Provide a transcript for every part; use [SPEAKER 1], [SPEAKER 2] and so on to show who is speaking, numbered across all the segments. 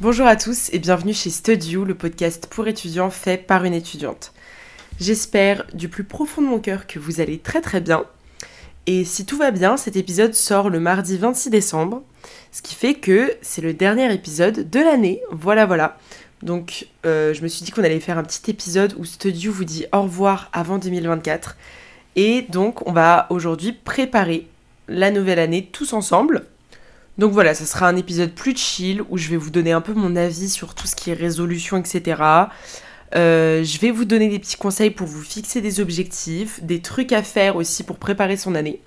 [SPEAKER 1] Bonjour à tous et bienvenue chez Studio, le podcast pour étudiants fait par une étudiante. J'espère du plus profond de mon cœur que vous allez très très bien. Et si tout va bien, cet épisode sort le mardi 26 décembre, ce qui fait que c'est le dernier épisode de l'année. Voilà, voilà. Donc euh, je me suis dit qu'on allait faire un petit épisode où Studio vous dit au revoir avant 2024. Et donc on va aujourd'hui préparer la nouvelle année tous ensemble. Donc voilà, ça sera un épisode plus chill où je vais vous donner un peu mon avis sur tout ce qui est résolution, etc. Euh, je vais vous donner des petits conseils pour vous fixer des objectifs, des trucs à faire aussi pour préparer son année.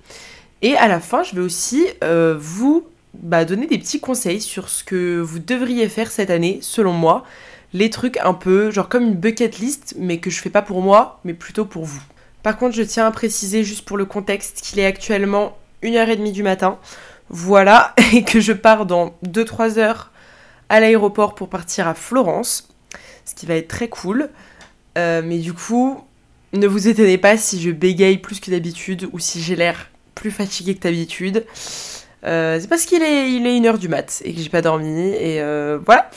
[SPEAKER 1] Et à la fin, je vais aussi euh, vous bah, donner des petits conseils sur ce que vous devriez faire cette année, selon moi. Les trucs un peu, genre comme une bucket list, mais que je fais pas pour moi, mais plutôt pour vous. Par contre, je tiens à préciser juste pour le contexte qu'il est actuellement 1h30 du matin. Voilà, et que je pars dans 2-3 heures à l'aéroport pour partir à Florence, ce qui va être très cool. Euh, mais du coup, ne vous étonnez pas si je bégaye plus que d'habitude ou si j'ai l'air plus fatiguée que d'habitude. Euh, c'est parce qu'il est, il est 1h du mat et que j'ai pas dormi, et euh, voilà.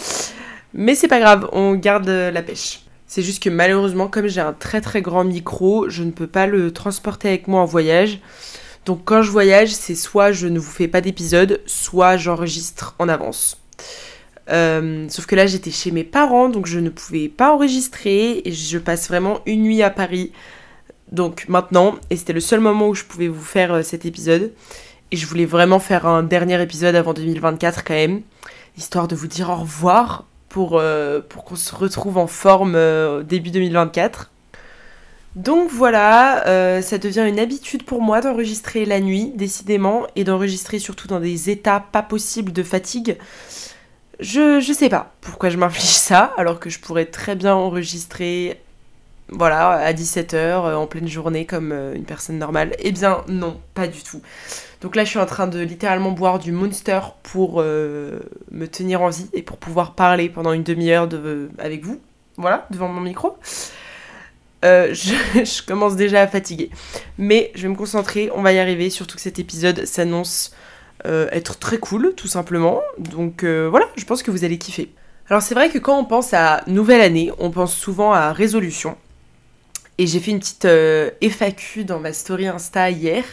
[SPEAKER 1] Mais c'est pas grave, on garde la pêche. C'est juste que malheureusement, comme j'ai un très très grand micro, je ne peux pas le transporter avec moi en voyage. Donc quand je voyage, c'est soit je ne vous fais pas d'épisode, soit j'enregistre en avance. Euh, sauf que là j'étais chez mes parents, donc je ne pouvais pas enregistrer et je passe vraiment une nuit à Paris. Donc maintenant, et c'était le seul moment où je pouvais vous faire euh, cet épisode. Et je voulais vraiment faire un dernier épisode avant 2024 quand même, histoire de vous dire au revoir pour, euh, pour qu'on se retrouve en forme début 2024. Donc voilà, euh, ça devient une habitude pour moi d'enregistrer la nuit, décidément, et d'enregistrer surtout dans des états pas possibles de fatigue. Je, je sais pas pourquoi je m'inflige ça, alors que je pourrais très bien enregistrer, voilà, à 17h, euh, en pleine journée, comme euh, une personne normale. Eh bien non, pas du tout. Donc là, je suis en train de littéralement boire du Monster pour me tenir en vie et pour pouvoir parler pendant une demi-heure de, avec vous, voilà, devant mon micro. Euh, je, commence déjà à fatiguer. Mais je vais me concentrer, on va y arriver, surtout que cet épisode s'annonce euh, être très cool, tout simplement. Donc euh, voilà, je pense que vous allez kiffer. Alors c'est vrai que quand on pense à nouvelle année, on pense souvent à résolution. Et j'ai fait une petite FAQ dans ma story Insta hier.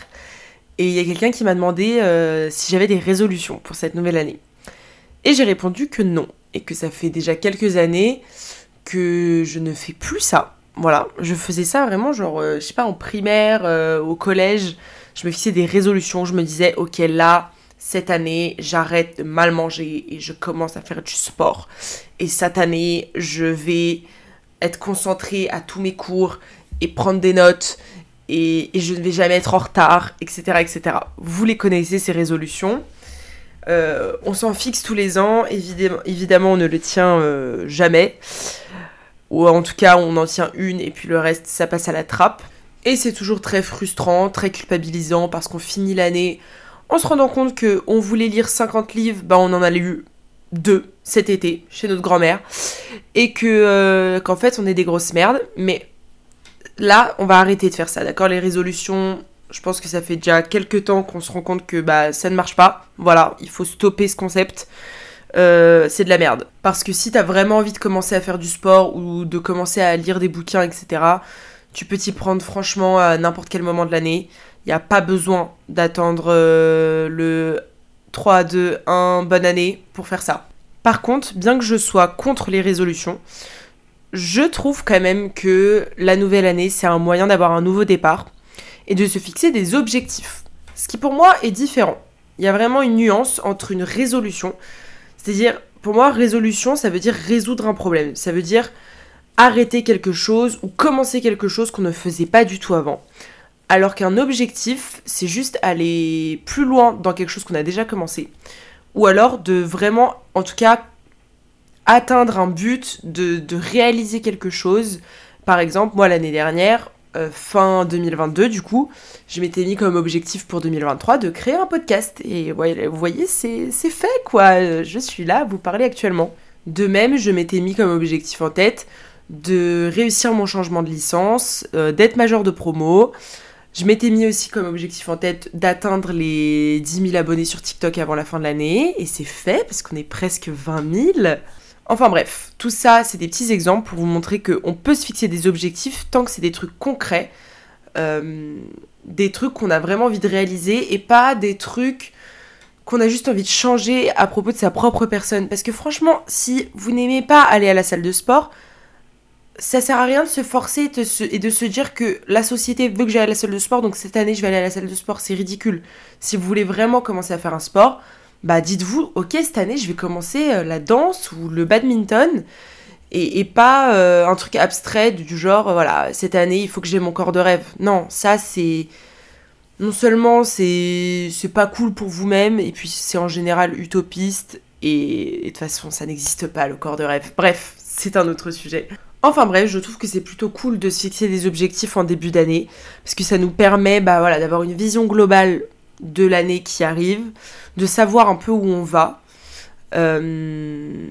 [SPEAKER 1] Et il y a quelqu'un qui m'a demandé si j'avais des résolutions pour cette nouvelle année. Et j'ai répondu que non. Et que ça fait déjà quelques années que je ne fais plus ça voilà, je faisais ça vraiment, genre, euh, je sais pas, en primaire, euh, au collège, je me fixais des résolutions, je me disais, ok, là, cette année, j'arrête de mal manger et je commence à faire du sport. Et cette année, je vais être concentrée à tous mes cours et prendre des notes et, je ne vais jamais être en retard, etc., etc. Vous les connaissez, ces résolutions. Euh, on s'en fixe tous les ans, évidemment, évidemment on ne le tient jamais ou en tout cas on en tient une et puis le reste ça passe à la trappe. Et c'est toujours très frustrant, très culpabilisant parce qu'on finit l'année en se rendant compte que on voulait lire 50 livres, bah on en a lu deux cet été chez notre grand-mère et que euh, qu'en fait on est des grosses merdes. Mais là on va arrêter de faire ça, d'accord? Les résolutions, je pense que ça fait déjà quelques temps qu'on se rend compte que bah ça ne marche pas. Voilà, il faut stopper ce concept. Euh, c'est de la merde. Parce que si t'as vraiment envie de commencer à faire du sport ou de commencer à lire des bouquins, etc., tu peux t'y prendre franchement à n'importe quel moment de l'année. Il n'y a pas besoin d'attendre euh, le 3, 2, 1, bonne année pour faire ça. Par contre, bien que je sois contre les résolutions, je trouve quand même que la nouvelle année, c'est un moyen d'avoir un nouveau départ et de se fixer des objectifs. Ce qui pour moi est différent. Il y a vraiment une nuance entre une résolution, c'est-à-dire, pour moi, résolution, ça veut dire résoudre un problème. Ça veut dire arrêter quelque chose ou commencer quelque chose qu'on ne faisait pas du tout avant. Alors qu'un objectif, c'est juste aller plus loin dans quelque chose qu'on a déjà commencé. Ou alors de vraiment, en tout cas, atteindre un but, de, réaliser quelque chose. Par exemple, moi l'année dernière, euh, fin 2022 du coup, je m'étais mis comme objectif pour 2023 de créer un podcast. Et vous voyez, c'est fait quoi. Je suis là à vous parler actuellement. De même, je m'étais mis comme objectif en tête de réussir mon changement de licence, euh, d'être major de promo. Je m'étais mis aussi comme objectif en tête d'atteindre les 10 000 abonnés sur TikTok avant la fin de l'année. Et c'est fait parce qu'on est presque 20 000. Enfin bref, tout ça, c'est des petits exemples pour vous montrer qu'on peut se fixer des objectifs tant que c'est des trucs concrets, euh, des trucs qu'on a vraiment envie de réaliser et pas des trucs qu'on a juste envie de changer à propos de sa propre personne. Parce que franchement, si vous n'aimez pas aller à la salle de sport, ça sert à rien de se forcer et de se, dire que la société veut que j'aille à la salle de sport, donc cette année je vais aller à la salle de sport, c'est ridicule. Si vous voulez vraiment commencer à faire un sport, bah dites-vous, ok, cette année je vais commencer euh, la danse ou le badminton, et, pas euh, un truc abstrait du genre, voilà, cette année il faut que j'ai mon corps de rêve. Non, ça c'est. Non seulement c'est pas cool pour vous-même, et puis c'est en général utopiste, et de toute façon ça n'existe pas le corps de rêve. Bref, c'est un autre sujet. Enfin bref, je trouve que c'est plutôt cool de se fixer des objectifs en début d'année, parce que ça nous permet bah, voilà, d'avoir une vision globale de l'année qui arrive, de savoir un peu où on va. Euh,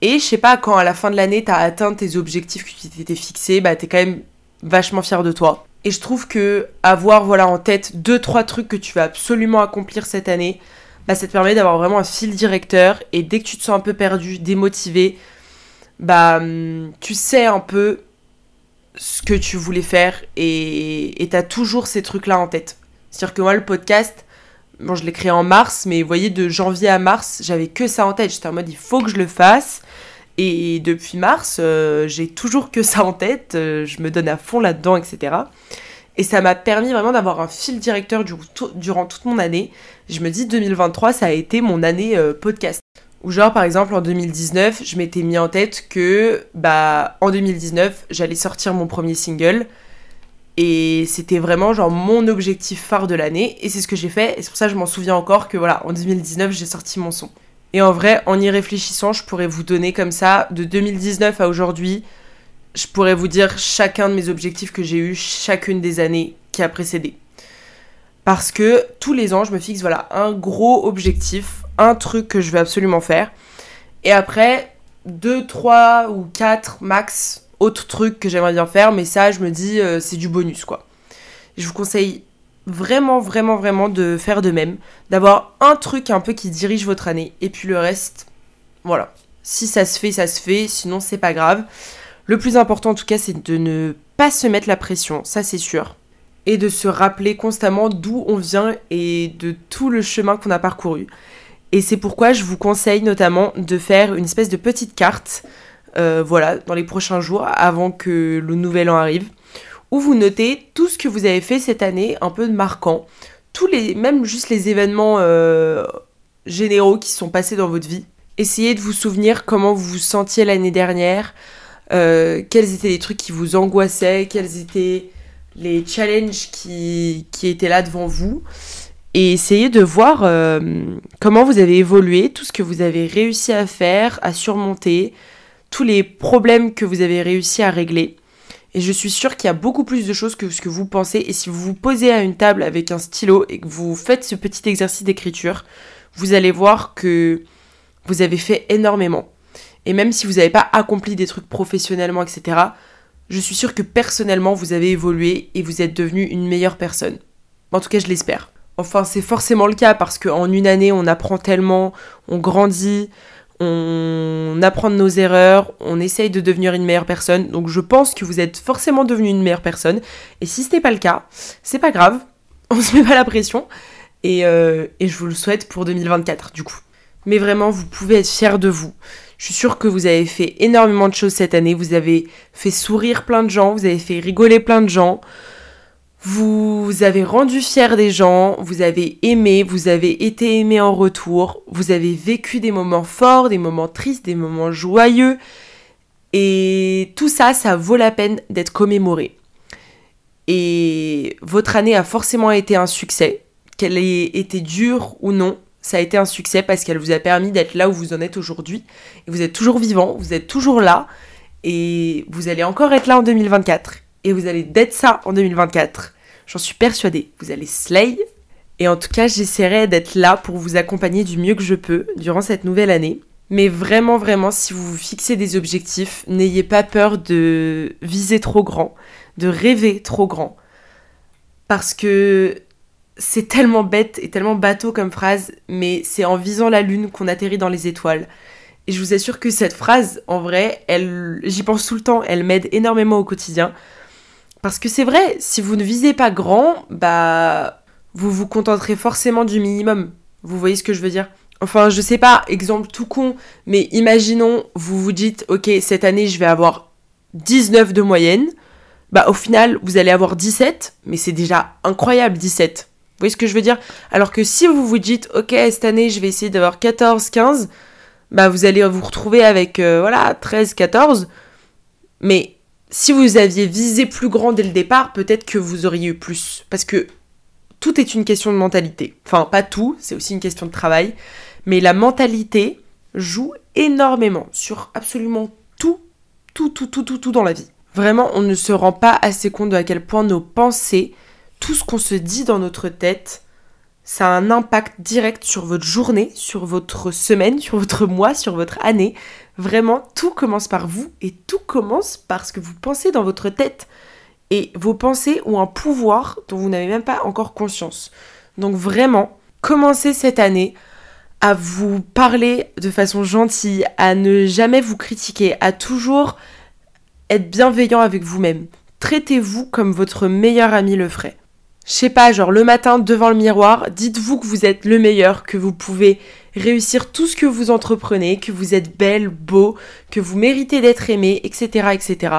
[SPEAKER 1] et je sais pas, quand à la fin de l'année, t'as atteint tes objectifs que tu t'étais fixés, bah t'es quand même vachement fier de toi. Et je trouve que avoir voilà en tête deux trois trucs que tu vas absolument accomplir cette année, bah ça te permet d'avoir vraiment un fil directeur et dès que tu te sens un peu perdu, démotivé, bah, tu sais un peu ce que tu voulais faire et tu as toujours ces trucs-là en tête. C'est-à-dire que moi, le podcast, bon, je l'ai créé en mars, mais vous voyez, de janvier à mars, j'avais que ça en tête. J'étais en mode, il faut que je le fasse. Et depuis mars, euh, j'ai toujours que ça en tête. Euh, je me donne à fond là-dedans, etc. Et ça m'a permis vraiment d'avoir un fil directeur durant toute mon année. Je me dis, 2023, ça a été mon année euh, podcast. Ou genre par exemple en 2019, je m'étais mis en tête que bah en 2019, j'allais sortir mon premier single et c'était vraiment genre mon objectif phare de l'année et c'est ce que j'ai fait et c'est pour ça que je m'en souviens encore que voilà, en 2019, j'ai sorti mon son. Et en vrai, en y réfléchissant, je pourrais vous donner comme ça de 2019 à aujourd'hui, je pourrais vous dire chacun de mes objectifs que j'ai eu chacune des années qui a précédé. Parce que tous les ans, je me fixe voilà un gros objectif un truc que je veux absolument faire. Et après, deux, trois ou quatre max autres trucs que j'aimerais bien faire, mais ça, je me dis, euh, c'est du bonus, quoi. Je vous conseille vraiment, vraiment, vraiment de faire de même, d'avoir un truc un peu qui dirige votre année, et puis le reste, voilà. Si ça se fait, ça se fait, sinon c'est pas grave. Le plus important en tout cas, c'est de ne pas se mettre la pression, ça c'est sûr, et de se rappeler constamment d'où on vient et de tout le chemin qu'on a parcouru. Et c'est pourquoi je vous conseille notamment de faire une espèce de petite carte, euh, voilà, dans les prochains jours, avant que le nouvel an arrive, où vous notez tout ce que vous avez fait cette année, un peu marquant, tous les, même juste les événements euh, généraux qui sont passés dans votre vie. Essayez de vous souvenir comment vous vous sentiez l'année dernière, euh, quels étaient les trucs qui vous angoissaient, quels étaient les challenges qui, qui étaient là devant vous et essayez de voir comment vous avez évolué, tout ce que vous avez réussi à faire, à surmonter, tous les problèmes que vous avez réussi à régler. Et je suis sûre qu'il y a beaucoup plus de choses que ce que vous pensez. Et si vous vous posez à une table avec un stylo et que vous faites ce petit exercice d'écriture, vous allez voir que vous avez fait énormément. Et même si vous n'avez pas accompli des trucs professionnellement, etc., je suis sûre que personnellement, vous avez évolué et vous êtes devenu une meilleure personne. En tout cas, je l'espère. Enfin, c'est forcément le cas parce qu'en une année, on apprend tellement, on grandit, on apprend de nos erreurs, on essaye de devenir une meilleure personne. Donc je pense que vous êtes forcément devenu une meilleure personne. Et si ce n'est pas le cas, c'est pas grave, on se met pas la pression. Et, euh, et, je vous le souhaite pour 2024 du coup. Mais vraiment, vous pouvez être fier de vous. Je suis sûre que vous avez fait énormément de choses cette année. Vous avez fait sourire plein de gens, vous avez fait rigoler plein de gens. Vous avez rendu fier des gens, vous avez aimé, vous avez été aimé en retour, vous avez vécu des moments forts, des moments tristes, des moments joyeux. Et tout ça, ça vaut la peine d'être commémoré. Et votre année a forcément été un succès, qu'elle ait été dure ou non, ça a été un succès parce qu'elle vous a permis d'être là où vous en êtes aujourd'hui. Et vous êtes toujours vivant, vous êtes toujours là. Et vous allez encore être là en 2024. Et vous allez d'être ça en 2024. J'en suis persuadée. Vous allez slay. Et en tout cas, j'essaierai d'être là pour vous accompagner du mieux que je peux durant cette nouvelle année. Mais vraiment, vraiment, si vous vous fixez des objectifs, n'ayez pas peur de viser trop grand, de rêver trop grand. Parce que c'est tellement bête et tellement bateau comme phrase, mais c'est en visant la lune qu'on atterrit dans les étoiles. Et je vous assure que cette phrase, en vrai, j'y pense tout le temps, elle m'aide énormément au quotidien. Parce que c'est vrai, si vous ne visez pas grand, bah, vous vous contenterez forcément du minimum. Vous voyez ce que je veux dire? Enfin, je sais pas, exemple tout con, mais imaginons, vous vous dites, ok, cette année, je vais avoir 19 de moyenne. Bah, au final, vous allez avoir 17, mais c'est déjà incroyable, 17 voyez ce que je veux dire? Alors que si vous vous dites, ok, cette année, je vais essayer d'avoir 14, 15, bah vous allez vous retrouver avec, euh, voilà, 13, 14. Mais si vous aviez visé plus grand dès le départ, peut-être que vous auriez eu plus. Parce que tout est une question de mentalité. Enfin, pas tout, c'est aussi une question de travail. Mais la mentalité joue énormément sur absolument tout, tout, tout, tout, tout, tout dans la vie. Vraiment, on ne se rend pas assez compte de à quel point nos pensées tout ce qu'on se dit dans notre tête, ça a un impact direct sur votre journée, sur votre semaine, sur votre mois, sur votre année. Vraiment, tout commence par vous et tout commence par ce que vous pensez dans votre tête. Et vos pensées ont un pouvoir dont vous n'avez même pas encore conscience. Donc vraiment, commencez cette année à vous parler de façon gentille, à ne jamais vous critiquer, à toujours être bienveillant avec vous-même. Traitez-vous comme votre meilleur ami le ferait je sais pas, genre le matin devant le miroir, dites-vous que vous êtes le meilleur, que vous pouvez réussir tout ce que vous entreprenez, que vous êtes belle, beau, que vous méritez d'être aimé, etc., etc.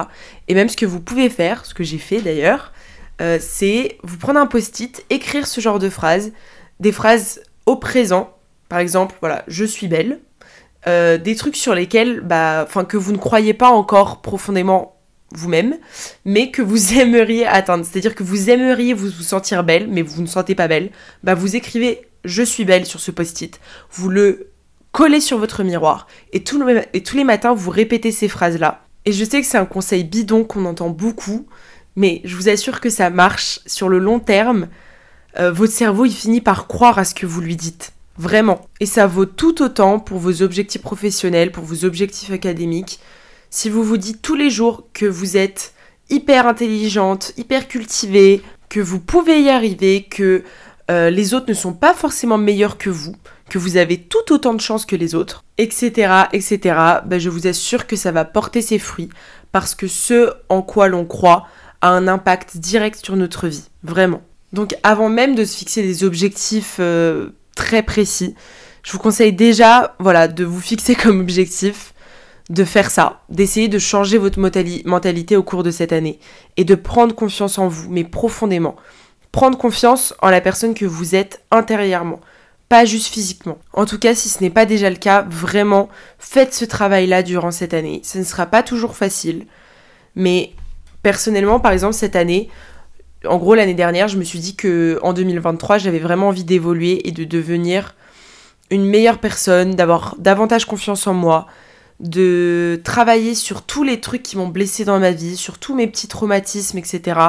[SPEAKER 1] Et même ce que vous pouvez faire, ce que j'ai fait d'ailleurs, euh, c'est vous prendre un post-it, écrire ce genre de phrases, des phrases au présent, par exemple, voilà, je suis belle, euh, des trucs sur lesquels, bah, enfin, que vous ne croyez pas encore profondément vous-même, mais que vous aimeriez atteindre. C'est-à-dire que vous aimeriez vous, sentir belle, mais vous ne sentez pas belle. Bah vous écrivez je suis belle sur ce post-it. Vous le collez sur votre miroir et, et tous les matins vous répétez ces phrases-là. Et je sais que c'est un conseil bidon qu'on entend beaucoup, mais je vous assure que ça marche sur le long terme. Euh, votre cerveau il finit par croire à ce que vous lui dites. Vraiment. Et ça vaut tout autant pour vos objectifs professionnels, pour vos objectifs académiques si vous vous dites tous les jours que vous êtes hyper intelligente, hyper cultivée, que vous pouvez y arriver, que euh, les autres ne sont pas forcément meilleurs que vous, que vous avez tout autant de chance que les autres, etc., etc., ben je vous assure que ça va porter ses fruits parce que ce en quoi l'on croit a un impact direct sur notre vie, vraiment. Donc avant même de se fixer des objectifs euh, très précis, je vous conseille déjà, voilà, de vous fixer comme objectif de faire ça, d'essayer de changer votre mentalité au cours de cette année et de prendre confiance en vous, mais profondément. Prendre confiance en la personne que vous êtes intérieurement, pas juste physiquement. En tout cas, si ce n'est pas déjà le cas, vraiment, faites ce travail-là durant cette année. Ce ne sera pas toujours facile, mais personnellement, par exemple, cette année, en gros, l'année dernière, je me suis dit que en 2023, j'avais vraiment envie d'évoluer et de devenir une meilleure personne, d'avoir davantage confiance en moi, de travailler sur tous les trucs qui m'ont blessé dans ma vie, sur tous mes petits traumatismes, etc.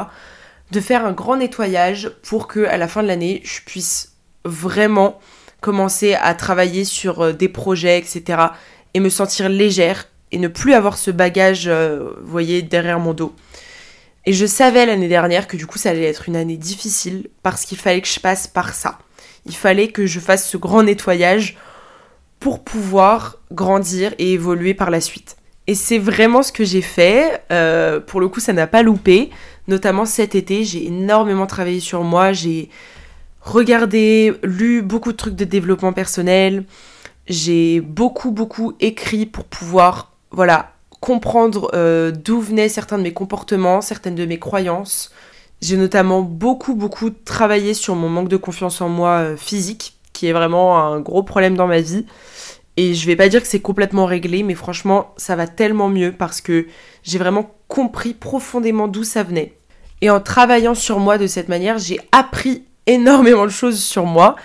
[SPEAKER 1] De faire un grand nettoyage pour que à la fin de l'année, je puisse vraiment commencer à travailler sur euh, des projets, etc. et me sentir légère et ne plus avoir ce bagage, euh, voyez, derrière mon dos. Et je savais l'année dernière que du coup ça allait être une année difficile parce qu'il fallait que je passe par ça. Il fallait que je fasse ce grand nettoyage pour pouvoir grandir et évoluer par la suite. Et c'est vraiment ce que j'ai fait. Euh, pour le coup, ça n'a pas loupé. Notamment cet été, j'ai énormément travaillé sur moi. J'ai regardé, lu beaucoup de trucs de développement personnel. j'ai beaucoup beaucoup écrit pour pouvoir voilà comprendre euh, d'où venaient certains de mes comportements, certaines de mes croyances. J'ai notamment beaucoup beaucoup travaillé sur mon manque de confiance en moi euh, physique, qui est vraiment un gros problème dans ma vie. Et je vais pas dire que c'est complètement réglé, mais franchement, ça va tellement mieux parce que j'ai vraiment compris profondément d'où ça venait. Et en travaillant sur moi de cette manière, j'ai appris énormément de choses sur moi.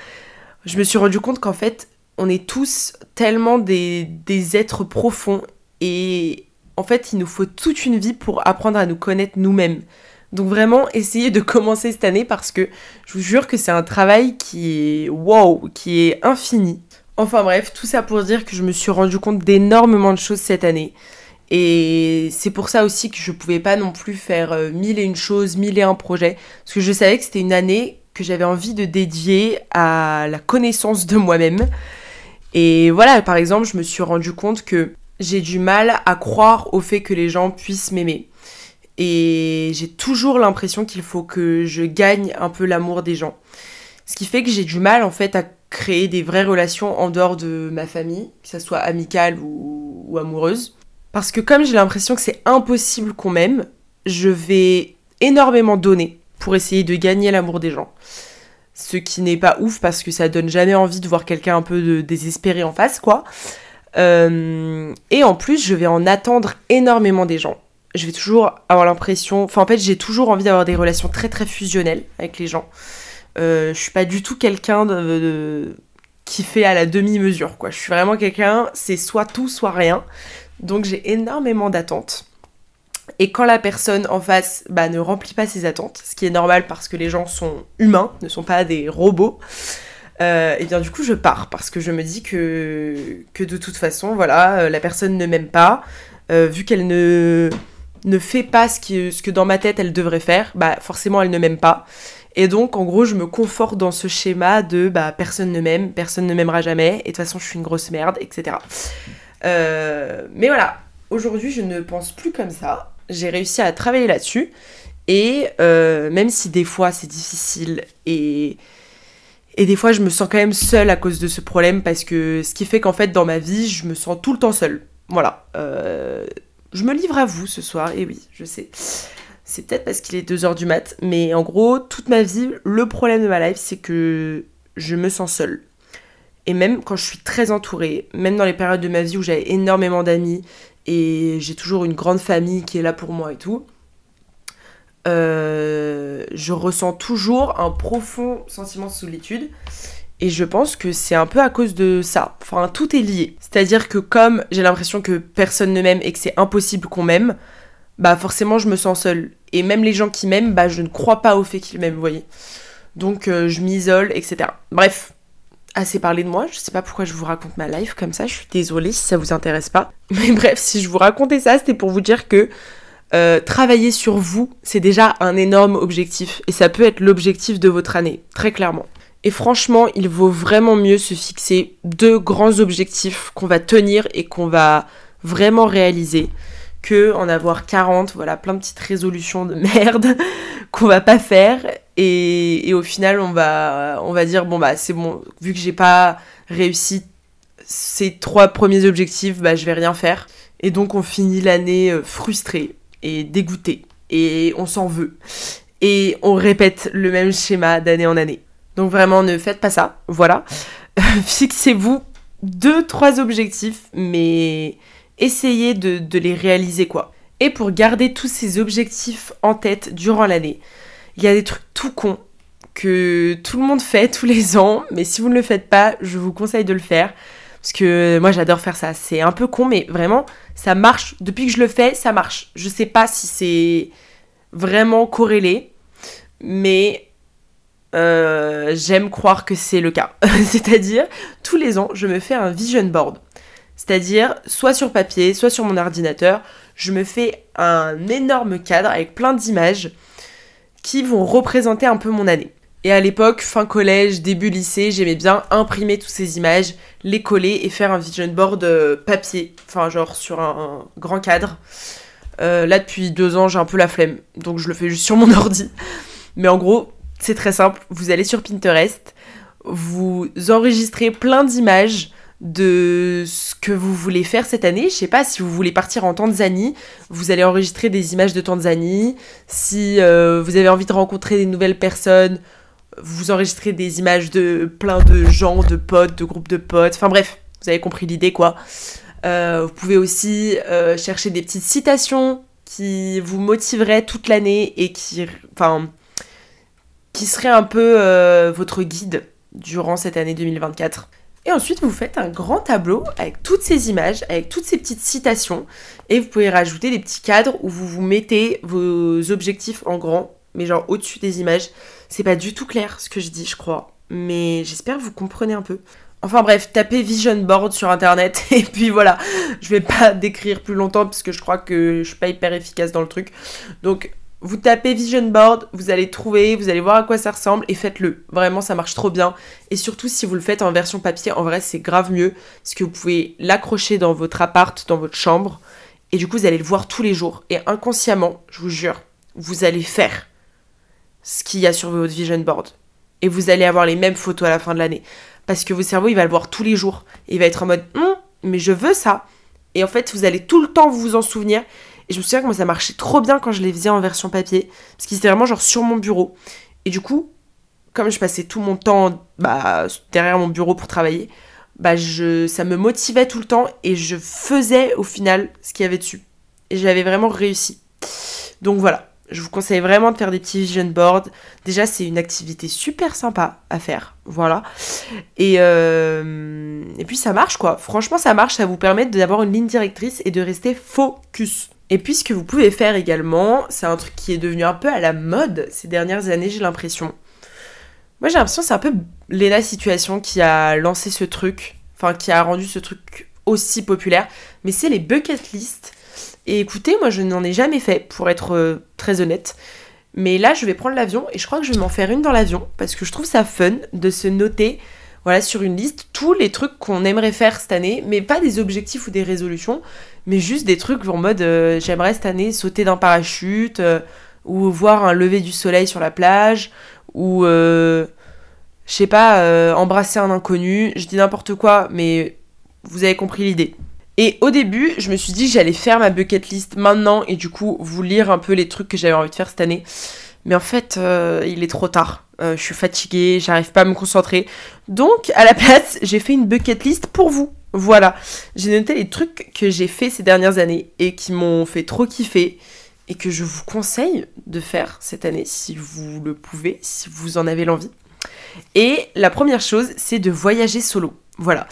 [SPEAKER 1] Je me suis rendu compte qu'en fait, on est tous tellement des, des êtres profonds et en fait, il nous faut toute une vie pour apprendre à nous connaître nous-mêmes. Donc vraiment, essayez de commencer cette année parce que je vous jure que c'est un travail qui est wow, qui est infini. Enfin bref, tout ça pour dire que je me suis rendu compte d'énormément de choses cette année. Et c'est pour ça aussi que je pouvais pas non plus faire euh, mille et une choses, mille et un projets. Parce que je savais que c'était une année que j'avais envie de dédier à la connaissance de moi-même. Et voilà, par exemple, je me suis rendu compte que j'ai du mal à croire au fait que les gens puissent m'aimer. Et j'ai toujours l'impression qu'il faut que je gagne un peu l'amour des gens. Ce qui fait que j'ai du mal en fait à créer des vraies relations en dehors de ma famille, que ce soit amicale ou, ou amoureuse. Parce que comme j'ai l'impression que c'est impossible qu'on m'aime, je vais énormément donner pour essayer de gagner l'amour des gens. Ce qui n'est pas ouf parce que ça donne jamais envie de voir quelqu'un un peu désespéré en face, quoi. Euh, et en plus, je vais en attendre énormément des gens. Je vais toujours avoir l'impression. Enfin, en fait, j'ai toujours envie d'avoir des relations très très fusionnelles avec les gens. Euh, je suis pas du tout quelqu'un qui fait à la demi-mesure, quoi. Je suis vraiment quelqu'un, c'est soit tout, soit rien. Donc j'ai énormément d'attentes. Et quand la personne en face bah, ne remplit pas ses attentes, ce qui est normal parce que les gens sont humains, ne sont pas des robots, euh, et bien du coup je pars parce que je me dis que, que de toute façon, voilà, euh, la personne ne m'aime pas, euh, vu qu'elle ne, ne fait pas ce, que dans ma tête elle devrait faire, bah forcément elle ne m'aime pas. Et donc en gros je me conforte dans ce schéma de bah personne ne m'aime, personne ne m'aimera jamais, et de toute façon je suis une grosse merde, etc. Euh, mais voilà, aujourd'hui je ne pense plus comme ça. J'ai réussi à travailler là-dessus. Et euh, même si des fois c'est difficile et, et des fois je me sens quand même seule à cause de ce problème parce que ce qui fait qu'en fait dans ma vie je me sens tout le temps seule. Voilà. Euh, je me livre à vous ce soir, et oui, je sais. C'est peut-être parce qu'il est 2h du mat, mais en gros, toute ma vie, le problème de ma life, c'est que je me sens seule. Et même quand je suis très entourée, même dans les périodes de ma vie où j'avais énormément d'amis et j'ai toujours une grande famille qui est là pour moi et tout, euh, je ressens toujours un profond sentiment de solitude. Et je pense que c'est un peu à cause de ça. Enfin, tout est lié. C'est-à-dire que comme j'ai l'impression que personne ne m'aime et que c'est impossible qu'on m'aime, bah forcément je me sens seule. Et même les gens qui m'aiment, bah je ne crois pas au fait qu'ils m'aiment, vous voyez. Donc euh, je m'isole, etc. Bref, assez parlé de moi. Je sais pas pourquoi je vous raconte ma life comme ça. Je suis désolée si ça vous intéresse pas. Mais bref, si je vous racontais ça, c'était pour vous dire que euh, travailler sur vous, c'est déjà un énorme objectif. Et ça peut être l'objectif de votre année, très clairement. Et franchement, il vaut vraiment mieux se fixer deux grands objectifs qu'on va tenir et qu'on va vraiment réaliser que en avoir 40, voilà, plein de petites résolutions de merde qu'on va pas faire. Et, au final on va on va dire bon bah c'est bon vu que j'ai pas réussi ces trois premiers objectifs, bah je vais rien faire. Et donc on finit l'année euh, frustré et dégoûté. Et on s'en veut. Et on répète le même schéma d'année en année. Donc vraiment ne faites pas ça, voilà. Fixez-vous deux trois objectifs mais essayez de, les réaliser quoi. Et pour garder tous ces objectifs en tête durant l'année, il y a des trucs tout cons que tout le monde fait tous les ans, mais si vous ne le faites pas, je vous conseille de le faire. Parce que moi j'adore faire ça. C'est un peu con, mais vraiment, ça marche. Depuis que je le fais, ça marche. Je sais pas si c'est vraiment corrélé, mais euh, j'aime croire que c'est le cas. C'est-à-dire, tous les ans, je me fais un vision board. C'est-à-dire, soit sur papier, soit sur mon ordinateur, je me fais un énorme cadre avec plein d'images qui vont représenter un peu mon année. Et à l'époque, fin collège, début lycée, j'aimais bien imprimer toutes ces images, les coller et faire un vision board euh, papier, enfin genre sur un, grand cadre. Euh, là, depuis deux ans, j'ai un peu la flemme, donc je le fais juste sur mon ordi. Mais en gros, c'est très simple, vous allez sur Pinterest, vous enregistrez plein d'images de ce que vous voulez faire cette année. Je sais pas si vous voulez partir en Tanzanie, vous allez enregistrer des images de Tanzanie. Si euh, vous avez envie de rencontrer des nouvelles personnes, vous enregistrez des images de plein de gens, de potes, de groupes de potes. Enfin bref, vous avez compris l'idée quoi. Euh, vous pouvez aussi euh, chercher des petites citations qui vous motiveraient toute l'année et qui, enfin, qui seraient un peu votre guide durant cette année 2024. Et ensuite, vous faites un grand tableau avec toutes ces images, avec toutes ces petites citations, et vous pouvez rajouter des petits cadres où vous vous mettez vos objectifs en grand, mais genre au-dessus des images. C'est pas du tout clair ce que je dis, je crois, mais j'espère que vous comprenez un peu. Enfin bref, tapez Vision Board sur internet et puis voilà, je vais pas décrire plus longtemps parce que je crois que je suis pas hyper efficace dans le truc. Donc vous tapez Vision Board, vous allez trouver, vous allez voir à quoi ça ressemble et faites-le. Vraiment, ça marche trop bien. Et surtout, si vous le faites en version papier, en vrai, c'est grave mieux. Parce que vous pouvez l'accrocher dans votre appart, dans votre chambre. Et du coup, vous allez le voir tous les jours. Et inconsciemment, je vous jure, vous allez faire ce qu'il y a sur votre Vision Board. Et vous allez avoir les mêmes photos à la fin de l'année. Parce que votre cerveau, il va le voir tous les jours. Il va être en mode, hum, mais je veux ça. Et en fait, vous allez tout le temps vous en souvenir. Et je me souviens que moi ça marchait trop bien quand je les faisais en version papier, parce qu'ils étaient vraiment genre sur mon bureau. Et du coup, comme je passais tout mon temps bah, derrière mon bureau pour travailler, bah je, ça me motivait tout le temps et je faisais au final ce qu'il y avait dessus. Et j'avais vraiment réussi. Donc voilà, je vous conseille vraiment de faire des petits vision boards. Déjà, c'est une activité super sympa à faire. Voilà. Et, euh, et puis ça marche quoi. Franchement, ça marche. Ça vous permet d'avoir une ligne directrice et de rester focus. Et puis ce que vous pouvez faire également, c'est un truc qui est devenu un peu à la mode ces dernières années, j'ai l'impression. Moi j'ai l'impression que c'est un peu Lena Situation qui a lancé ce truc, enfin qui a rendu ce truc aussi populaire, mais c'est les bucket lists. Et écoutez, moi je n'en ai jamais fait, pour être euh, très honnête. Mais là je vais prendre l'avion et je crois que je vais m'en faire une dans l'avion, parce que je trouve ça fun de se noter voilà, sur une liste tous les trucs qu'on aimerait faire cette année, mais pas des objectifs ou des résolutions, mais juste des trucs en mode euh, j'aimerais cette année sauter d'un parachute, euh, ou voir un lever du soleil sur la plage, ou euh, je sais pas, embrasser un inconnu, je dis n'importe quoi, mais vous avez compris l'idée. Et au début, je me suis dit que j'allais faire ma bucket list maintenant et du coup vous lire un peu les trucs que j'avais envie de faire cette année. Mais en fait, il est trop tard. Je suis fatiguée, j'arrive pas à me concentrer. Donc, à la place, j'ai fait une bucket list pour vous. Voilà. J'ai noté les trucs que j'ai fait ces dernières années et qui m'ont fait trop kiffer et que je vous conseille de faire cette année si vous le pouvez, si vous en avez l'envie. Et la première chose, c'est de voyager solo. Voilà.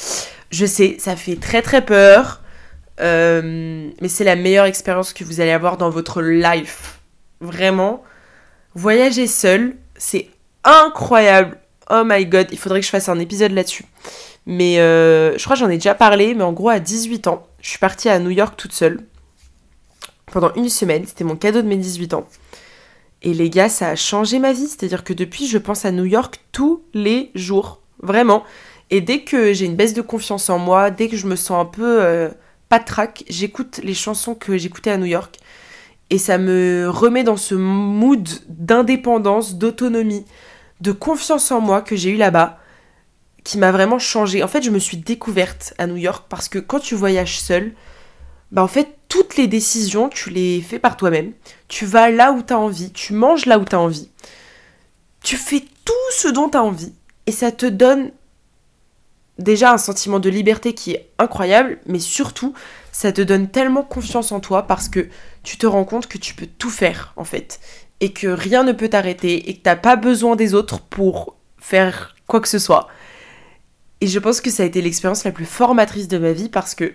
[SPEAKER 1] Je sais, ça fait très très peur, euh, mais c'est la meilleure expérience que vous allez avoir dans votre life. Vraiment, voyager seul, c'est incroyable. Oh my god, il faudrait que je fasse un épisode là-dessus. Mais euh, je crois que j'en ai déjà parlé, mais en gros à 18 ans, je suis partie à New York toute seule. Pendant une semaine, c'était mon cadeau de mes 18 ans. Et les gars, ça a changé ma vie. C'est-à-dire que depuis, je pense à New York tous les jours. Vraiment. Et dès que j'ai une baisse de confiance en moi, dès que je me sens un peu euh, j'écoute les chansons que j'écoutais à New York. Et ça me remet dans ce mood d'indépendance, d'autonomie de confiance en moi que j'ai eu là-bas qui m'a vraiment changé. En fait, je me suis découverte à New York parce que quand tu voyages seule, bah en fait, toutes les décisions, tu les fais par toi-même. Tu vas là où tu as envie, tu manges là où tu as envie. Tu fais tout ce dont tu as envie et ça te donne déjà un sentiment de liberté qui est incroyable, mais surtout, ça te donne tellement confiance en toi parce que tu te rends compte que tu peux tout faire en fait et que rien ne peut t'arrêter et que t'as pas besoin des autres pour faire quoi que ce soit. Et je pense que ça a été l'expérience la plus formatrice de ma vie parce que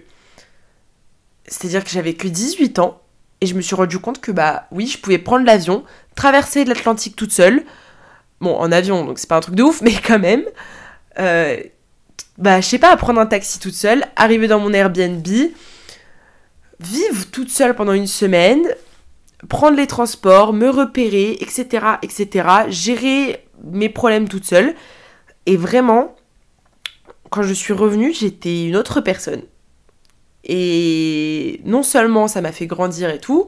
[SPEAKER 1] c'est-à-dire que j'avais que 18 ans et je me suis rendu compte que bah oui, je pouvais prendre l'avion, traverser l'Atlantique toute seule. Bon, en avion, donc c'est pas un truc de ouf, mais quand même. Euh, bah, je sais pas, prendre un taxi toute seule, arriver dans mon Airbnb, vivre toute seule pendant une semaine, prendre les transports, me repérer, etc., etc., gérer mes problèmes toute seule. Et vraiment, quand je suis revenue, j'étais une autre personne. Et non seulement ça m'a fait grandir et tout,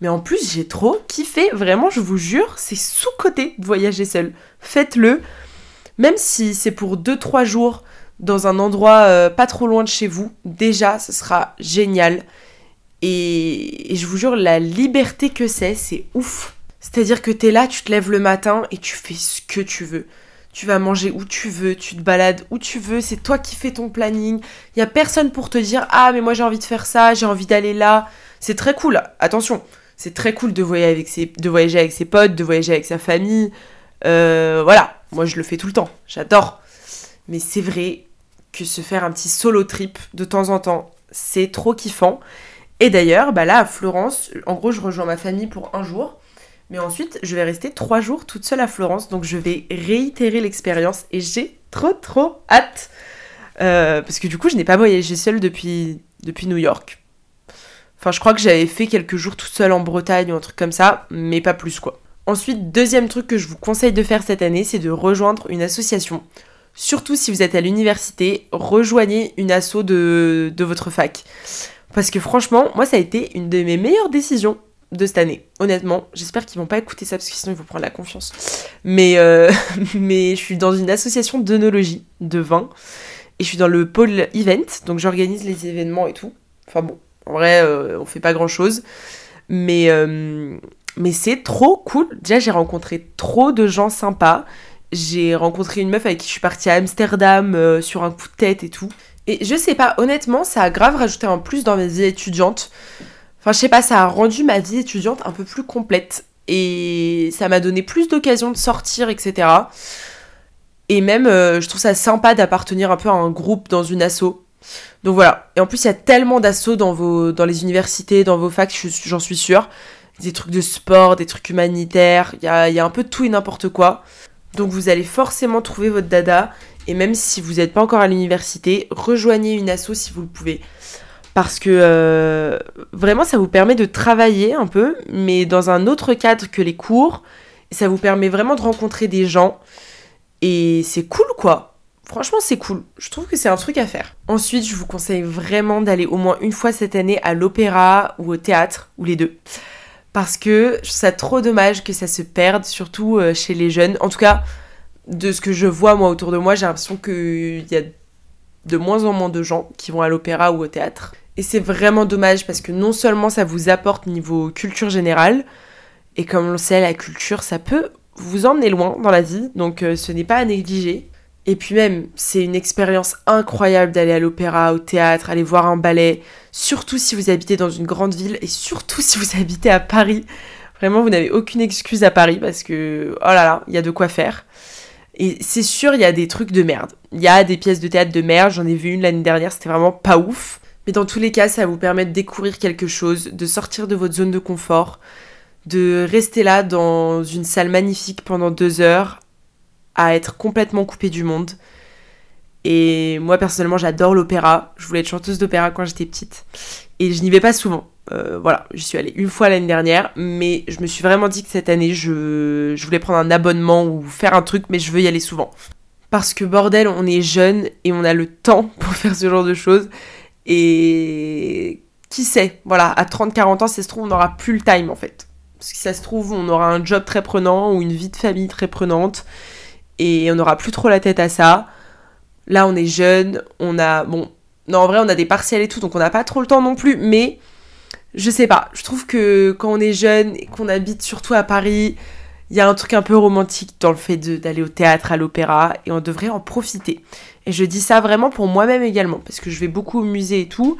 [SPEAKER 1] mais en plus j'ai trop kiffé. Vraiment, je vous jure, c'est sous-côté de voyager seul. Faites-le. Même si c'est pour 2-3 jours dans un endroit euh, pas trop loin de chez vous, déjà, ce sera génial. Et, et je vous jure, la liberté que c'est, c'est ouf. C'est-à-dire que t'es là, tu te lèves le matin et tu fais ce que tu veux. Tu vas manger où tu veux, tu te balades où tu veux, c'est toi qui fais ton planning. Il y a personne pour te dire "Ah, mais moi j'ai envie de faire ça, j'ai envie d'aller là." C'est très cool. Attention, c'est très cool de voyager avec ses, potes, de voyager avec sa famille. Euh, voilà, moi je le fais tout le temps, j'adore. Mais c'est vrai que se faire un petit solo trip de temps en temps, c'est trop kiffant. Et d'ailleurs, bah là à Florence, en gros, je rejoins ma famille pour un jour. Mais ensuite, je vais rester trois jours toute seule à Florence, donc je vais réitérer l'expérience et j'ai trop trop hâte. Euh, parce que du coup, je n'ai pas voyagé seule depuis, depuis New York. Enfin, je crois que j'avais fait quelques jours toute seule en Bretagne ou un truc comme ça, mais pas plus quoi. Ensuite, deuxième truc que je vous conseille de faire cette année, c'est de rejoindre une association. Surtout si vous êtes à l'université, rejoignez une asso de, de votre fac. Parce que franchement, moi, ça a été une de mes meilleures décisions de cette année. Honnêtement, j'espère qu'ils vont pas écouter ça parce que sinon ils vont prendre la confiance. Mais, euh, mais je suis dans une association d'œnologie de vin et je suis dans le pôle event, donc j'organise les événements et tout. Enfin bon, en vrai, euh, on fait pas grand chose, mais euh, mais c'est trop cool. Déjà, j'ai rencontré trop de gens sympas. J'ai rencontré une meuf avec qui je suis partie à Amsterdam sur un coup de tête et tout. Et je sais pas, honnêtement, ça a grave rajouté un plus dans mes vie étudiante. Enfin, je sais pas, ça a rendu ma vie étudiante un peu plus complète. Et ça m'a donné plus d'occasions de sortir, etc. Et même, euh, je trouve ça sympa d'appartenir un peu à un groupe dans une asso. Donc voilà. Et en plus, il y a tellement d'assos dans, dans les universités, dans vos facs, j'en suis sûre. Des trucs de sport, des trucs humanitaires. Il y a, y a un peu tout et n'importe quoi. Donc vous allez forcément trouver votre dada. Et même si vous n'êtes pas encore à l'université, rejoignez une asso si vous le pouvez parce que euh, vraiment ça vous permet de travailler un peu, mais dans un autre cadre que les cours. Ça vous permet vraiment de rencontrer des gens et c'est cool quoi. Franchement, c'est cool. Je trouve que c'est un truc à faire. Ensuite, je vous conseille vraiment d'aller au moins une fois cette année à l'opéra ou au théâtre, ou les deux. Parce que je trouve ça trop dommage que ça se perde, surtout euh, chez les jeunes. En tout cas, de ce que je vois moi autour de moi, j'ai l'impression qu'il y a de moins en moins de gens qui vont à l'opéra ou au théâtre. Et c'est vraiment dommage parce que non seulement ça vous apporte niveau culture générale, et comme on le sait, la culture, ça peut vous emmener loin dans la vie, donc euh, ce n'est pas à négliger. Et puis même, c'est une expérience incroyable d'aller à l'opéra, au théâtre, aller voir un ballet, surtout si vous habitez dans une grande ville et surtout si vous habitez à Paris. Vraiment, vous n'avez aucune excuse à Paris parce que, oh là là, il y a de quoi faire. Et c'est sûr, il y a des trucs de merde. Il y a des pièces de théâtre de merde, j'en ai vu une l'année dernière, c'était vraiment pas ouf. Mais dans tous les cas, ça vous permet de découvrir quelque chose, de sortir de votre zone de confort, de rester là dans une salle magnifique pendant deux heures, à être complètement coupé du monde. Et moi personnellement, j'adore l'opéra. Je voulais être chanteuse d'opéra quand j'étais petite. Et je n'y vais pas souvent. Euh, voilà, j'y suis allée une fois l'année dernière, mais je me suis vraiment dit que cette année, je, je voulais prendre un abonnement ou faire un truc, mais je veux y aller souvent. Parce que bordel, on est jeune et on a le temps pour faire ce genre de choses. Et qui sait, voilà, à 30-40 ans, si ça se trouve, on n'aura plus le time en fait. Parce que si ça se trouve, on aura un job très prenant ou une vie de famille très prenante et on n'aura plus trop la tête à ça. Là, on est jeune, on a. Bon, non, en vrai, on a des partiels et tout, donc on n'a pas trop le temps non plus, mais je sais pas. Je trouve que quand on est jeune et qu'on habite surtout à Paris, il y a un truc un peu romantique dans le fait d'aller au théâtre, à l'opéra, et on devrait en profiter. Et je dis ça vraiment pour moi-même également, parce que je vais beaucoup au musée et tout,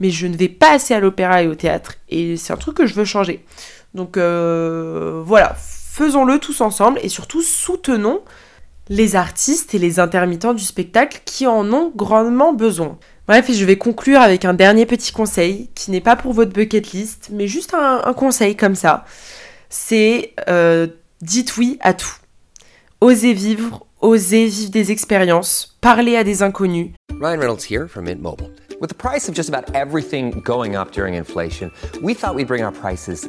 [SPEAKER 1] mais je ne vais pas assez à l'opéra et au théâtre, et c'est un truc que je veux changer. Donc euh, voilà, faisons-le tous ensemble, et surtout soutenons les artistes et les intermittents du spectacle qui en ont grandement besoin. Bref, et je vais conclure avec un dernier petit conseil, qui n'est pas pour votre bucket list, mais juste un, conseil comme ça. C'est euh, dites oui à tout. Osez vivre, osez vivre des expériences, parler à des inconnus.
[SPEAKER 2] Ryan Reynolds here from Mint Mobile. With the price of just about everything going up during inflation, we thought we'd bring our prices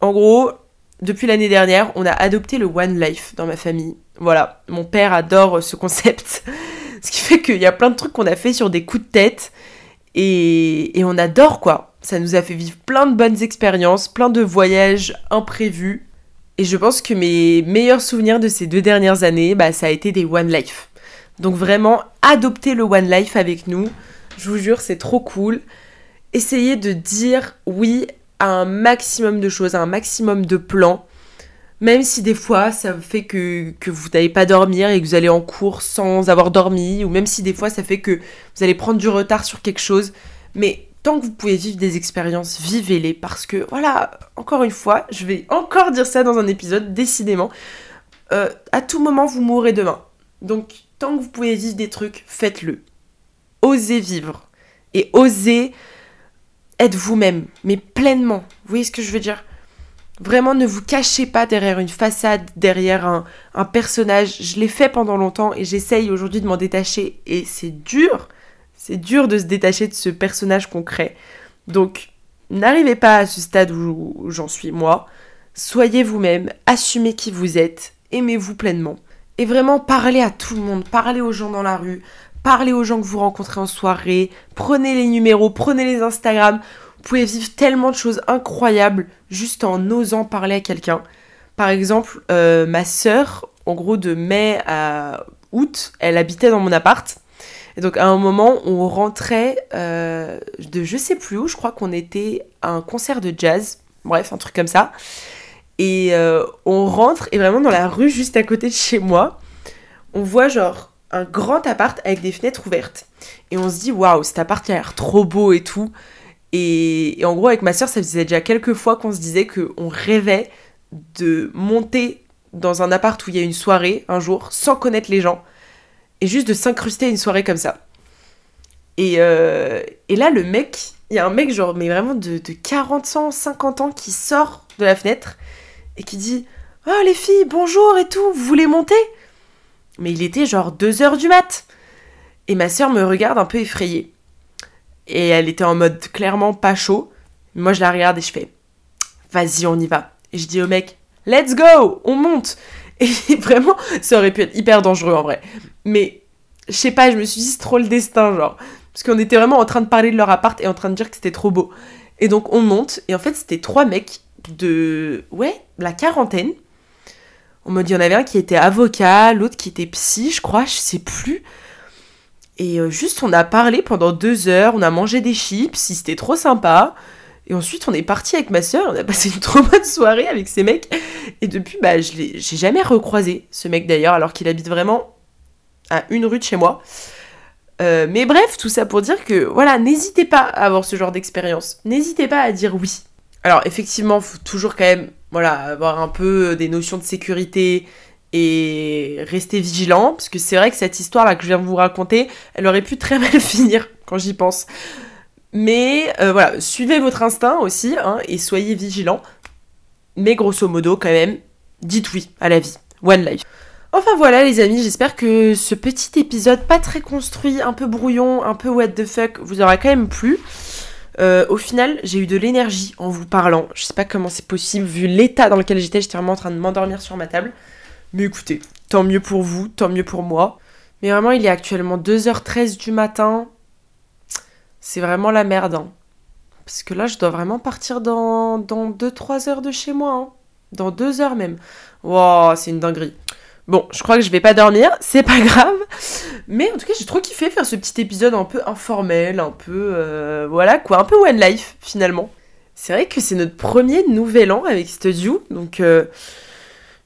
[SPEAKER 1] en gros, depuis l'année dernière, on a adopté le One Life dans ma famille. Voilà, mon père adore ce concept. Ce qui fait qu'il y a plein de trucs qu'on a fait sur des coups de tête. Et, et on adore quoi. Ça nous a fait vivre plein de bonnes expériences, plein de voyages imprévus. Et je pense que mes meilleurs souvenirs de ces deux dernières années, bah, ça a été des One Life. Donc vraiment, adoptez le One Life avec nous. Je vous jure, c'est trop cool. Essayez de dire oui un maximum de choses, un maximum de plans. Même si des fois ça fait que, que vous n'allez pas dormir et que vous allez en cours sans avoir dormi, ou même si des fois ça fait que vous allez prendre du retard sur quelque chose. Mais tant que vous pouvez vivre des expériences, vivez-les. Parce que, voilà, encore une fois, je vais encore dire ça dans un épisode, décidément. Euh, à tout moment, vous mourrez demain. Donc, tant que vous pouvez vivre des trucs, faites-le. Osez vivre. Et osez être vous-même, mais pleinement. Vous voyez ce que je veux dire? Vraiment, ne vous cachez pas derrière une façade, derrière un, un personnage. Je l'ai fait pendant longtemps et j'essaye aujourd'hui de m'en détacher. Et c'est dur. C'est dur de se détacher de ce personnage concret. Donc, n'arrivez pas à ce stade où j'en suis moi. Soyez vous-même, assumez qui vous êtes, aimez-vous pleinement. Et vraiment, parlez à tout le monde, parlez aux gens dans la rue, parlez aux gens que vous rencontrez en soirée, prenez les numéros, prenez les Instagram. Vous pouvez vivre tellement de choses incroyables juste en osant parler à quelqu'un. Par exemple, euh, ma sœur, en gros de mai à août, elle habitait dans mon appart. Et donc à un moment, on rentrait euh, de je sais plus où, je crois qu'on était à un concert de jazz, bref, un truc comme ça. Et euh, on rentre, et vraiment dans la rue juste à côté de chez moi, on voit genre un grand appart avec des fenêtres ouvertes. Et on se dit, waouh, cet appart a l'air trop beau et tout. Et, et, en gros, avec ma soeur, ça faisait déjà quelques fois qu'on se disait qu'on rêvait de monter dans un appart où il y a une soirée un jour sans connaître les gens et juste de s'incruster à une soirée comme ça. Et, euh, et là, le mec, il y a un mec, genre, mais vraiment de, de 40 ans, 50 ans, qui sort de la fenêtre et qui dit Oh les filles, bonjour et tout, vous voulez monter? Mais il était genre 2 heures du mat. Et ma soeur me regarde un peu effrayée. Et elle était en mode clairement pas chaud. Moi, je la regarde et je fais Vas-y, on y va. Et je dis au mec Let's go On monte Et vraiment, ça aurait pu être hyper dangereux en vrai. Mais je sais pas, je me suis dit c'est trop le destin, genre. Parce qu'on était vraiment en train de parler de leur appart et en train de dire que c'était trop beau. Et donc on monte, et en fait c'était trois mecs de. Ouais, la quarantaine. On me dit, il y en avait un qui était avocat, l'autre qui était psy, je crois, je sais plus. Et euh, juste, on a parlé pendant deux heures, on a mangé des chips, c'était trop sympa. Et ensuite, on est parti avec ma soeur, on a passé une trop bonne soirée avec ces mecs. Et depuis, bah, je l'ai, j'ai jamais recroisé ce mec d'ailleurs, alors qu'il habite vraiment à une rue de chez moi. Euh, mais bref, tout ça pour dire que voilà, n'hésitez pas à avoir ce genre d'expérience. N'hésitez pas à dire oui. Alors effectivement, faut toujours quand même voilà, avoir un peu des notions de sécurité et rester vigilant, parce que c'est vrai que cette histoire là que je viens de vous raconter, elle aurait pu très mal finir quand j'y pense. Mais euh, voilà, suivez votre instinct aussi hein, et soyez vigilant. Mais grosso modo, quand même, dites oui à la vie. One life. Enfin voilà les amis, j'espère que ce petit épisode pas très construit, un peu brouillon, un peu what the fuck, vous aura quand même plu. Euh, au final, j'ai eu de l'énergie en vous parlant. Je sais pas comment c'est possible, vu l'état dans lequel j'étais, j'étais vraiment en train de m'endormir sur ma table. Mais écoutez, tant mieux pour vous, tant mieux pour moi. Mais vraiment, il est actuellement 2h13 du matin. C'est vraiment la merde. Hein. Parce que là, je dois vraiment partir dans, dans 2-3 heures de chez moi. Hein. Dans 2 heures même. Wow, c'est une dinguerie. Bon, je crois que je vais pas dormir, c'est pas grave. Mais en tout cas, j'ai trop kiffé faire ce petit épisode un peu informel, un peu. Euh, voilà quoi, un peu One Life finalement. C'est vrai que c'est notre premier nouvel an avec Studio, donc. Euh,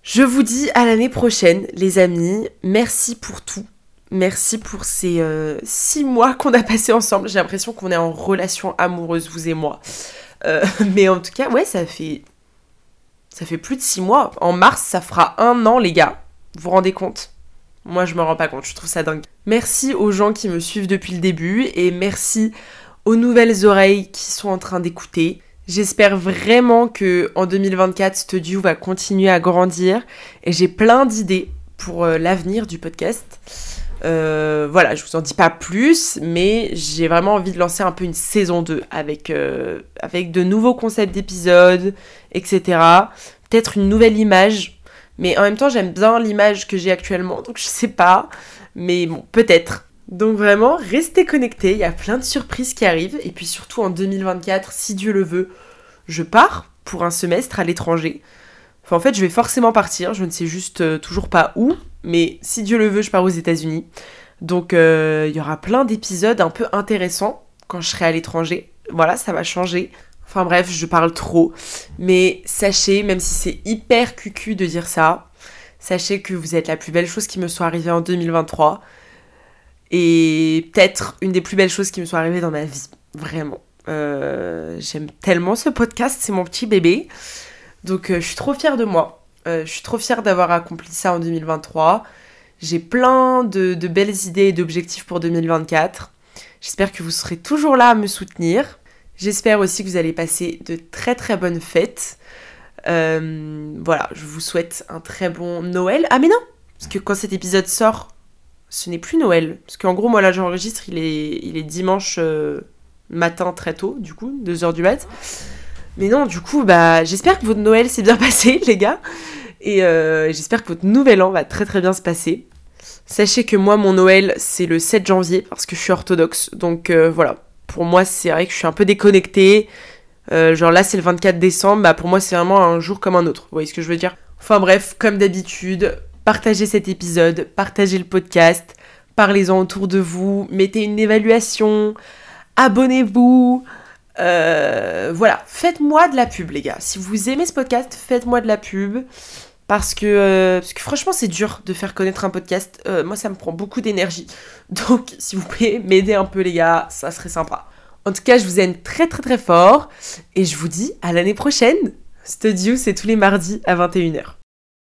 [SPEAKER 1] Je vous dis à l'année prochaine, les amis. Merci pour tout. Merci pour ces euh, six mois qu'on a passé ensemble. J'ai l'impression qu'on est en relation amoureuse, vous et moi. Mais en tout cas, ouais, ça fait. Ça fait plus de six mois. En mars, ça fera un an, les gars. Vous vous rendez compte? Moi, je me rends pas compte. Je trouve ça dingue. Merci aux gens qui me suivent depuis le début et merci aux nouvelles oreilles qui sont en train d'écouter. J'espère vraiment que en 2024, Studio va continuer à grandir et j'ai plein d'idées pour euh, l'avenir du podcast. Euh, voilà, je vous en dis pas plus, mais j'ai vraiment envie de lancer un peu une saison 2 avec, euh, avec de nouveaux concepts d'épisodes, etc. Peut-être une nouvelle image, mais en même temps j'aime bien l'image que j'ai actuellement, donc je sais pas, mais bon, peut-être. Donc vraiment, restez connectés, il y a plein de surprises qui arrivent, et puis surtout en 2024, si Dieu le veut, je pars pour un semestre à l'étranger. Enfin en fait, je vais forcément partir, je ne sais juste euh, toujours pas où, mais si Dieu le veut, je pars aux États-Unis. Donc euh, il y aura plein d'épisodes un peu intéressants quand je serai à l'étranger. Voilà, ça va changer. Enfin bref, je parle trop. Mais sachez, même si c'est hyper cucu de dire ça, sachez que vous êtes la plus belle chose qui me soit arrivée en 2023. Et peut-être une des plus belles choses qui me soit arrivée dans ma vie. Vraiment. Euh, J'aime tellement ce podcast, c'est mon petit bébé. Donc euh, je suis trop fière de moi. Euh, je suis trop fière d'avoir accompli ça en 2023. J'ai plein de, de belles idées et d'objectifs pour 2024. J'espère que vous serez toujours là à me soutenir. J'espère aussi que vous allez passer de très très bonnes fêtes. Euh, voilà, je vous souhaite un très bon Noël. Ah mais non Parce que quand cet épisode sort, ce n'est plus Noël. Parce qu'en gros, moi là j'enregistre, il est, il est dimanche euh, matin très tôt, du coup, 2h du mat. Mais non, du coup, bah j'espère que votre Noël s'est bien passé, les gars. Et euh, j'espère que votre nouvel an va très très bien se passer. Sachez que moi, mon Noël, c'est le 7 janvier, parce que je suis orthodoxe. Donc voilà, pour moi, c'est vrai que je suis un peu déconnectée. Euh, genre là, c'est le 24 décembre, bah pour moi, c'est vraiment un jour comme un autre. Vous voyez ce que je veux dire? Enfin bref, comme d'habitude, partagez cet épisode, partagez le podcast, parlez-en autour de vous, mettez une évaluation, abonnez-vous. Euh, voilà, faites-moi de la pub, les gars. Si vous aimez ce podcast, faites-moi de la pub. Parce que, euh, parce que franchement, c'est dur de faire connaître un podcast. Euh, moi, ça me prend beaucoup d'énergie. Donc, si vous pouvez m'aider un peu, les gars, ça serait sympa. En tout cas, je vous aime très très très fort. Et je vous dis à l'année prochaine. Studio, c'est tous les mardis à 21h.